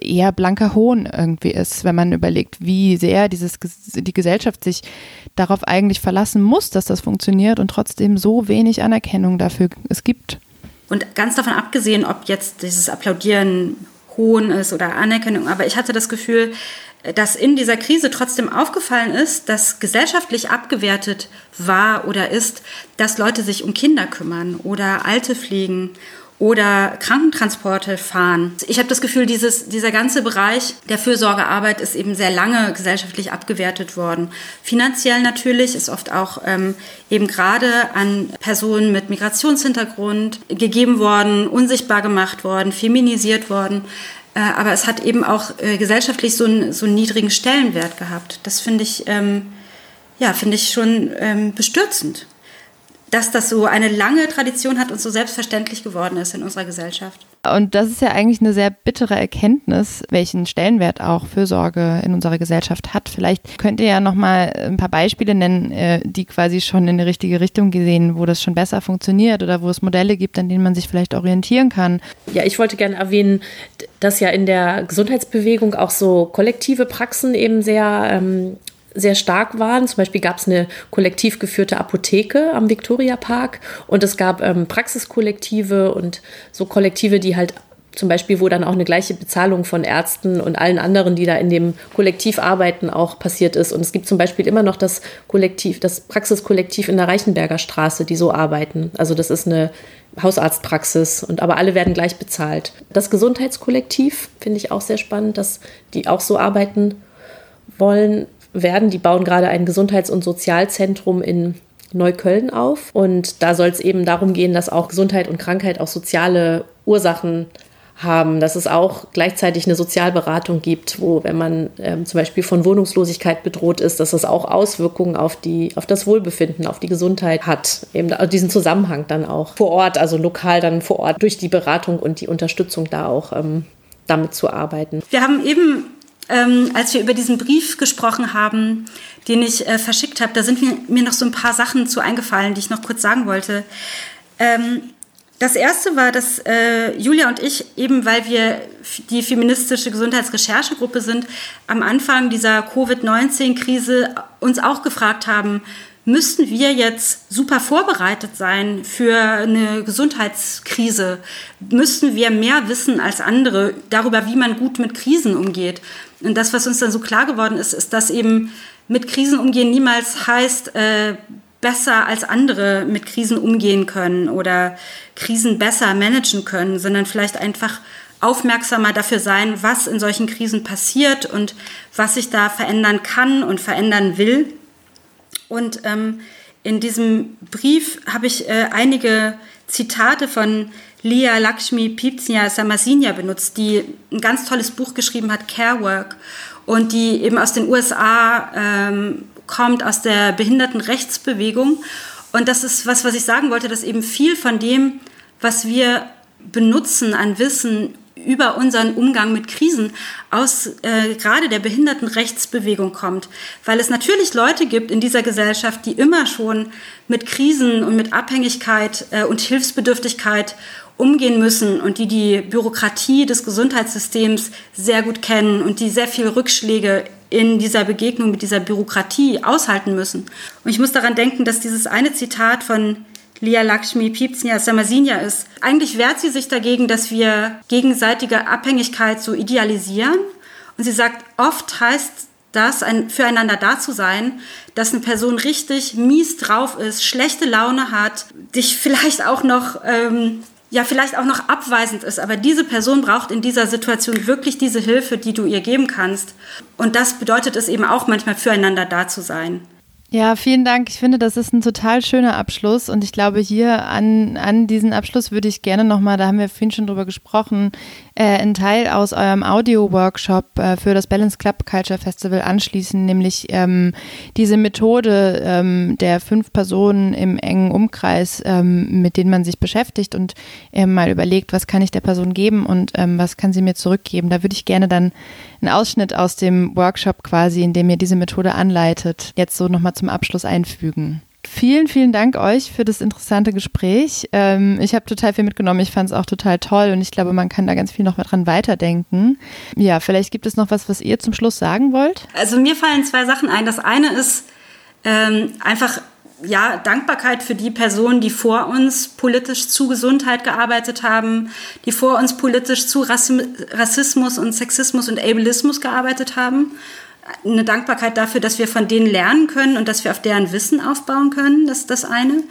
eher blanker Hohn irgendwie ist, wenn man überlegt, wie sehr dieses, die Gesellschaft sich darauf eigentlich verlassen muss, dass das funktioniert und trotzdem so wenig Anerkennung dafür es gibt. Und ganz davon abgesehen, ob jetzt dieses Applaudieren Hohn ist oder Anerkennung. Aber ich hatte das Gefühl, dass in dieser Krise trotzdem aufgefallen ist, dass gesellschaftlich abgewertet war oder ist, dass Leute sich um Kinder kümmern oder Alte pflegen oder Krankentransporte fahren. Ich habe das Gefühl, dieses, dieser ganze Bereich der Fürsorgearbeit ist eben sehr lange gesellschaftlich abgewertet worden. Finanziell natürlich ist oft auch ähm, eben gerade an Personen mit Migrationshintergrund gegeben worden, unsichtbar gemacht worden, feminisiert worden. Äh, aber es hat eben auch äh, gesellschaftlich so, ein, so einen niedrigen Stellenwert gehabt. Das finde ich, ähm, ja, finde ich schon ähm, bestürzend dass das so eine lange Tradition hat und so selbstverständlich geworden ist in unserer Gesellschaft. Und das ist ja eigentlich eine sehr bittere Erkenntnis, welchen Stellenwert auch Fürsorge in unserer Gesellschaft hat. Vielleicht könnt ihr ja noch mal ein paar Beispiele nennen, äh, die quasi schon in die richtige Richtung gesehen, wo das schon besser funktioniert oder wo es Modelle gibt, an denen man sich vielleicht orientieren kann. Ja, ich wollte gerne erwähnen, dass ja in der Gesundheitsbewegung auch so kollektive Praxen eben sehr ähm, sehr stark waren. Zum Beispiel gab es eine kollektiv geführte Apotheke am Viktoriapark und es gab ähm, Praxiskollektive und so Kollektive, die halt zum Beispiel, wo dann auch eine gleiche Bezahlung von Ärzten und allen anderen, die da in dem Kollektiv arbeiten, auch passiert ist. Und es gibt zum Beispiel immer noch das Kollektiv, das Praxiskollektiv in der Reichenberger Straße, die so arbeiten. Also das ist eine Hausarztpraxis und aber alle werden gleich bezahlt. Das Gesundheitskollektiv finde ich auch sehr spannend, dass die auch so arbeiten wollen werden. Die bauen gerade ein Gesundheits- und Sozialzentrum in Neukölln auf. Und da soll es eben darum gehen, dass auch Gesundheit und Krankheit auch soziale Ursachen haben, dass es auch gleichzeitig eine Sozialberatung gibt, wo, wenn man ähm, zum Beispiel von Wohnungslosigkeit bedroht ist, dass das auch Auswirkungen auf, die, auf das Wohlbefinden, auf die Gesundheit hat. Eben diesen Zusammenhang dann auch vor Ort, also lokal dann vor Ort durch die Beratung und die Unterstützung da auch ähm, damit zu arbeiten. Wir haben eben ähm, als wir über diesen Brief gesprochen haben, den ich äh, verschickt habe, da sind mir, mir noch so ein paar Sachen zu eingefallen, die ich noch kurz sagen wollte. Ähm, das erste war, dass äh, Julia und ich, eben weil wir die feministische Gesundheitsrecherchegruppe sind, am Anfang dieser Covid-19-Krise uns auch gefragt haben, müssten wir jetzt super vorbereitet sein für eine Gesundheitskrise? Müssten wir mehr wissen als andere darüber, wie man gut mit Krisen umgeht? Und das, was uns dann so klar geworden ist, ist, dass eben mit Krisen umgehen niemals heißt, äh, besser als andere mit Krisen umgehen können oder Krisen besser managen können, sondern vielleicht einfach aufmerksamer dafür sein, was in solchen Krisen passiert und was sich da verändern kann und verändern will. Und ähm, in diesem Brief habe ich äh, einige Zitate von Lia Lakshmi Pipsnia Samasinia benutzt, die ein ganz tolles Buch geschrieben hat, Care Work, und die eben aus den USA ähm, kommt, aus der Behindertenrechtsbewegung. Und das ist was, was ich sagen wollte, dass eben viel von dem, was wir benutzen an Wissen über unseren Umgang mit Krisen aus äh, gerade der Behindertenrechtsbewegung kommt. Weil es natürlich Leute gibt in dieser Gesellschaft, die immer schon mit Krisen und mit Abhängigkeit äh, und Hilfsbedürftigkeit umgehen müssen und die die Bürokratie des Gesundheitssystems sehr gut kennen und die sehr viele Rückschläge in dieser Begegnung mit dieser Bürokratie aushalten müssen. Und ich muss daran denken, dass dieses eine Zitat von Lia Lakshmi Pipsnia Samasinia ist. Eigentlich wehrt sie sich dagegen, dass wir gegenseitige Abhängigkeit so idealisieren. Und sie sagt, oft heißt das, ein, füreinander da zu sein, dass eine Person richtig mies drauf ist, schlechte Laune hat, dich vielleicht auch noch, ähm, ja, vielleicht auch noch abweisend ist. Aber diese Person braucht in dieser Situation wirklich diese Hilfe, die du ihr geben kannst. Und das bedeutet es eben auch manchmal füreinander da zu sein. Ja, vielen Dank. Ich finde, das ist ein total schöner Abschluss und ich glaube, hier an, an diesen Abschluss würde ich gerne nochmal, da haben wir vorhin schon drüber gesprochen, äh, einen Teil aus eurem Audio-Workshop äh, für das Balance Club Culture Festival anschließen, nämlich ähm, diese Methode ähm, der fünf Personen im engen Umkreis, ähm, mit denen man sich beschäftigt und ähm, mal überlegt, was kann ich der Person geben und ähm, was kann sie mir zurückgeben. Da würde ich gerne dann einen Ausschnitt aus dem Workshop quasi, in dem ihr diese Methode anleitet, jetzt so nochmal zum Abschluss einfügen. Vielen, vielen Dank euch für das interessante Gespräch. Ähm, ich habe total viel mitgenommen. Ich fand es auch total toll und ich glaube, man kann da ganz viel noch mal dran weiterdenken. Ja, vielleicht gibt es noch was, was ihr zum Schluss sagen wollt. Also mir fallen zwei Sachen ein. Das eine ist ähm, einfach ja, Dankbarkeit für die Personen, die vor uns politisch zu Gesundheit gearbeitet haben, die vor uns politisch zu Rassismus und Sexismus und Ableismus gearbeitet haben eine Dankbarkeit dafür, dass wir von denen lernen können und dass wir auf deren Wissen aufbauen können. Das ist das eine.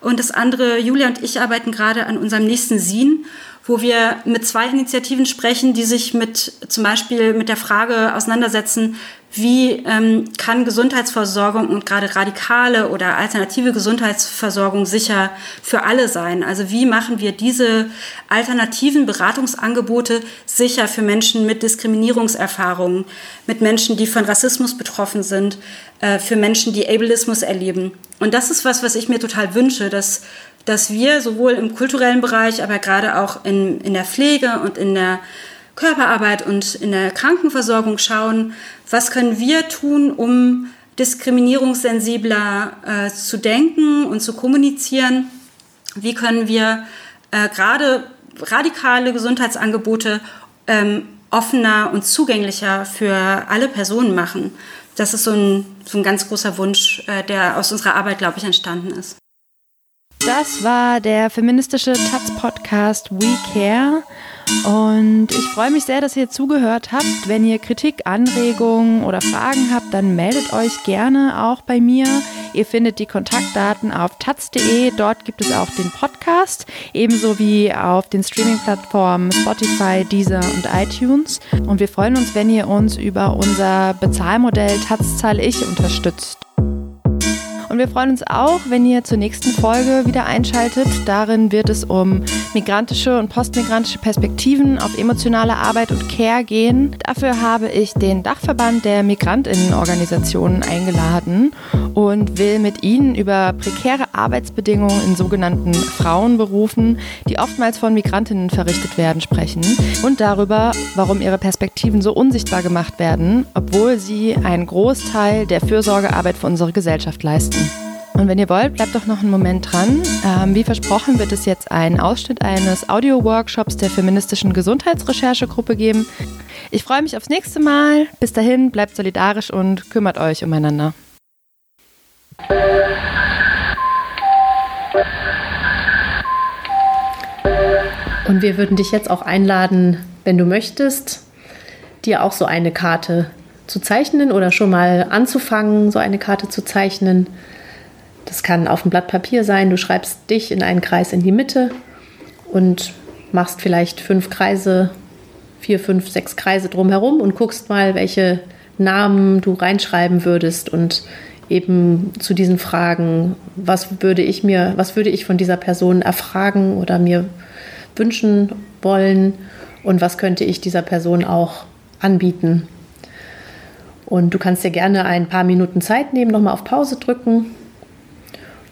Und das andere, Julia und ich arbeiten gerade an unserem nächsten Sin wo wir mit zwei Initiativen sprechen, die sich mit zum Beispiel mit der Frage auseinandersetzen, wie ähm, kann Gesundheitsversorgung und gerade radikale oder alternative Gesundheitsversorgung sicher für alle sein? Also wie machen wir diese alternativen Beratungsangebote sicher für Menschen mit Diskriminierungserfahrungen, mit Menschen, die von Rassismus betroffen sind, äh, für Menschen, die Ableismus erleben? Und das ist was, was ich mir total wünsche, dass dass wir sowohl im kulturellen Bereich, aber gerade auch in, in der Pflege und in der Körperarbeit und in der Krankenversorgung schauen, was können wir tun, um diskriminierungssensibler äh, zu denken und zu kommunizieren. Wie können wir äh, gerade radikale Gesundheitsangebote ähm, offener und zugänglicher für alle Personen machen. Das ist so ein, so ein ganz großer Wunsch, äh, der aus unserer Arbeit, glaube ich, entstanden ist. Das war der feministische Taz-Podcast We Care. Und ich freue mich sehr, dass ihr zugehört habt. Wenn ihr Kritik, Anregungen oder Fragen habt, dann meldet euch gerne auch bei mir. Ihr findet die Kontaktdaten auf taz.de. Dort gibt es auch den Podcast, ebenso wie auf den Streaming-Plattformen Spotify, Deezer und iTunes. Und wir freuen uns, wenn ihr uns über unser Bezahlmodell Taz zahle ich unterstützt. Und wir freuen uns auch, wenn ihr zur nächsten Folge wieder einschaltet. Darin wird es um migrantische und postmigrantische Perspektiven auf emotionale Arbeit und Care gehen. Dafür habe ich den Dachverband der Migrantinnenorganisationen eingeladen und will mit ihnen über prekäre Arbeitsbedingungen in sogenannten Frauenberufen, die oftmals von Migrantinnen verrichtet werden, sprechen und darüber, warum ihre Perspektiven so unsichtbar gemacht werden, obwohl sie einen Großteil der Fürsorgearbeit für unsere Gesellschaft leisten. Und wenn ihr wollt, bleibt doch noch einen Moment dran. Ähm, wie versprochen wird es jetzt einen Ausschnitt eines Audio-Workshops der feministischen Gesundheitsrecherchegruppe geben. Ich freue mich aufs nächste Mal. Bis dahin, bleibt solidarisch und kümmert euch umeinander. Und wir würden dich jetzt auch einladen, wenn du möchtest, dir auch so eine Karte zu zeichnen oder schon mal anzufangen, so eine Karte zu zeichnen. Das kann auf dem Blatt Papier sein. Du schreibst dich in einen Kreis in die Mitte und machst vielleicht fünf Kreise, vier, fünf, sechs Kreise drumherum und guckst mal, welche Namen du reinschreiben würdest und eben zu diesen Fragen, was würde ich mir, was würde ich von dieser Person erfragen oder mir wünschen wollen und was könnte ich dieser Person auch anbieten. Und du kannst dir gerne ein paar Minuten Zeit nehmen, nochmal auf Pause drücken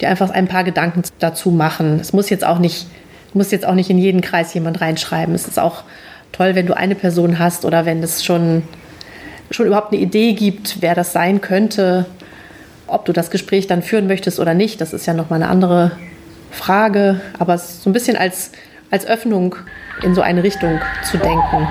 dir einfach ein paar Gedanken dazu machen. Es muss jetzt auch nicht, muss jetzt auch nicht in jeden Kreis jemand reinschreiben. Es ist auch toll, wenn du eine Person hast oder wenn es schon, schon überhaupt eine Idee gibt, wer das sein könnte, ob du das Gespräch dann führen möchtest oder nicht. Das ist ja nochmal eine andere Frage, aber so ein bisschen als, als Öffnung in so eine Richtung zu denken.